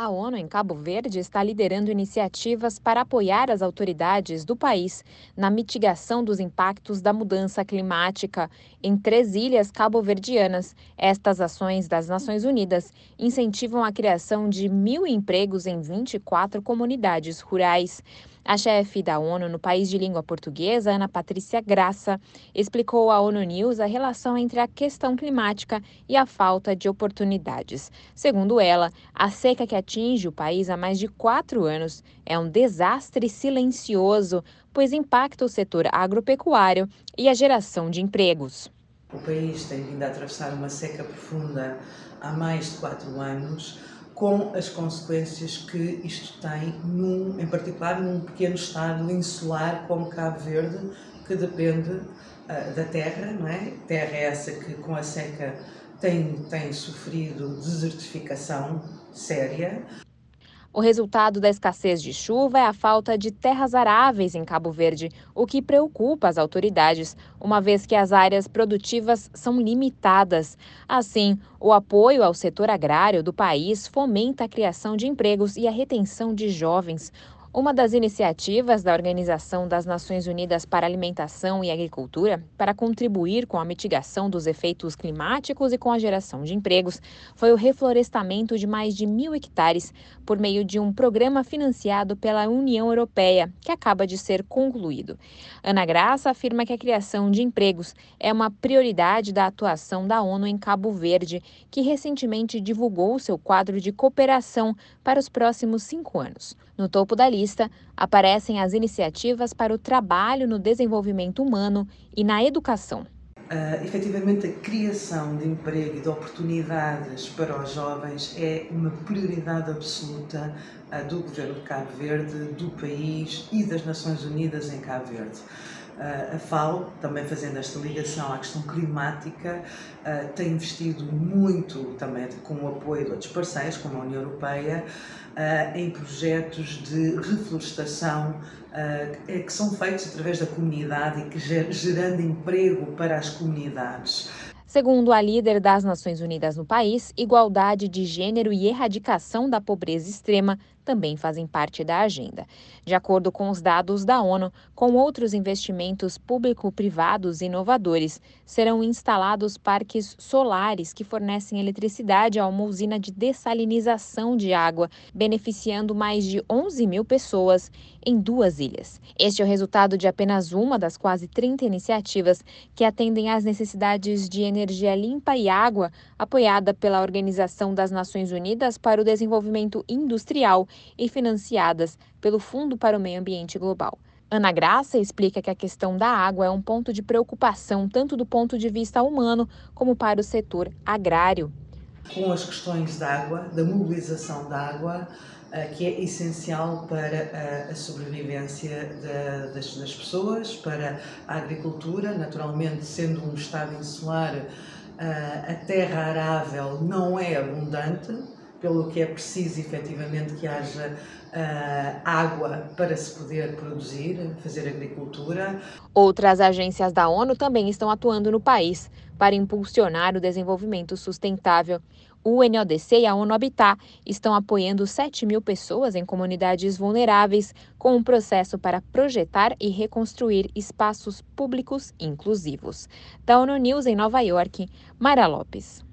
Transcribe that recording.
A ONU em Cabo Verde está liderando iniciativas para apoiar as autoridades do país na mitigação dos impactos da mudança climática em três ilhas cabo-verdianas. Estas ações das Nações Unidas incentivam a criação de mil empregos em 24 comunidades rurais. A chefe da ONU no país de língua portuguesa, Ana Patrícia Graça, explicou à ONU News a relação entre a questão climática e a falta de oportunidades. Segundo ela, a seca que atinge o país há mais de quatro anos é um desastre silencioso, pois impacta o setor agropecuário e a geração de empregos. O país tem vindo a atravessar uma seca profunda há mais de quatro anos com as consequências que isto tem, num, em particular num pequeno estado insular como Cabo Verde, que depende uh, da terra, não é? Terra é essa que com a seca tem, tem sofrido desertificação séria. O resultado da escassez de chuva é a falta de terras aráveis em Cabo Verde, o que preocupa as autoridades, uma vez que as áreas produtivas são limitadas. Assim, o apoio ao setor agrário do país fomenta a criação de empregos e a retenção de jovens. Uma das iniciativas da Organização das Nações Unidas para Alimentação e Agricultura para contribuir com a mitigação dos efeitos climáticos e com a geração de empregos foi o reflorestamento de mais de mil hectares por meio de um programa financiado pela União Europeia, que acaba de ser concluído. Ana Graça afirma que a criação de empregos é uma prioridade da atuação da ONU em Cabo Verde, que recentemente divulgou seu quadro de cooperação para os próximos cinco anos. No topo da lista aparecem as iniciativas para o trabalho no desenvolvimento humano e na educação. Uh, efetivamente, a criação de emprego e de oportunidades para os jovens é uma prioridade absoluta uh, do governo de Cabo Verde, do país e das Nações Unidas em Cabo Verde. A FAO, também fazendo esta ligação à questão climática, tem investido muito, também com o apoio de outros parceiros, como a União Europeia, em projetos de reflorestação que são feitos através da comunidade e que gerando emprego para as comunidades. Segundo a líder das Nações Unidas no país, igualdade de gênero e erradicação da pobreza extrema também fazem parte da agenda. De acordo com os dados da ONU, com outros investimentos público-privados inovadores, serão instalados parques solares que fornecem eletricidade a uma usina de dessalinização de água, beneficiando mais de 11 mil pessoas em duas ilhas. Este é o resultado de apenas uma das quase 30 iniciativas que atendem às necessidades de energia limpa e água, apoiada pela Organização das Nações Unidas para o Desenvolvimento Industrial e financiadas pelo Fundo para o Meio Ambiente Global. Ana Graça explica que a questão da água é um ponto de preocupação tanto do ponto de vista humano como para o setor agrário. Com as questões da água, da mobilização da água, eh, que é essencial para eh, a sobrevivência das, pessoas, para a agricultura, naturalmente, sendo um estado insular, eh, a terra arável não é abundante, pelo que é preciso efetivamente que haja uh, água para se poder produzir, fazer agricultura. Outras agências da ONU também estão atuando no país para impulsionar o desenvolvimento sustentável. O NODC e a ONU Habitat estão apoiando 7 mil pessoas em comunidades vulneráveis com um processo para projetar e reconstruir espaços públicos inclusivos. Da ONU News em Nova York, Mara Lopes.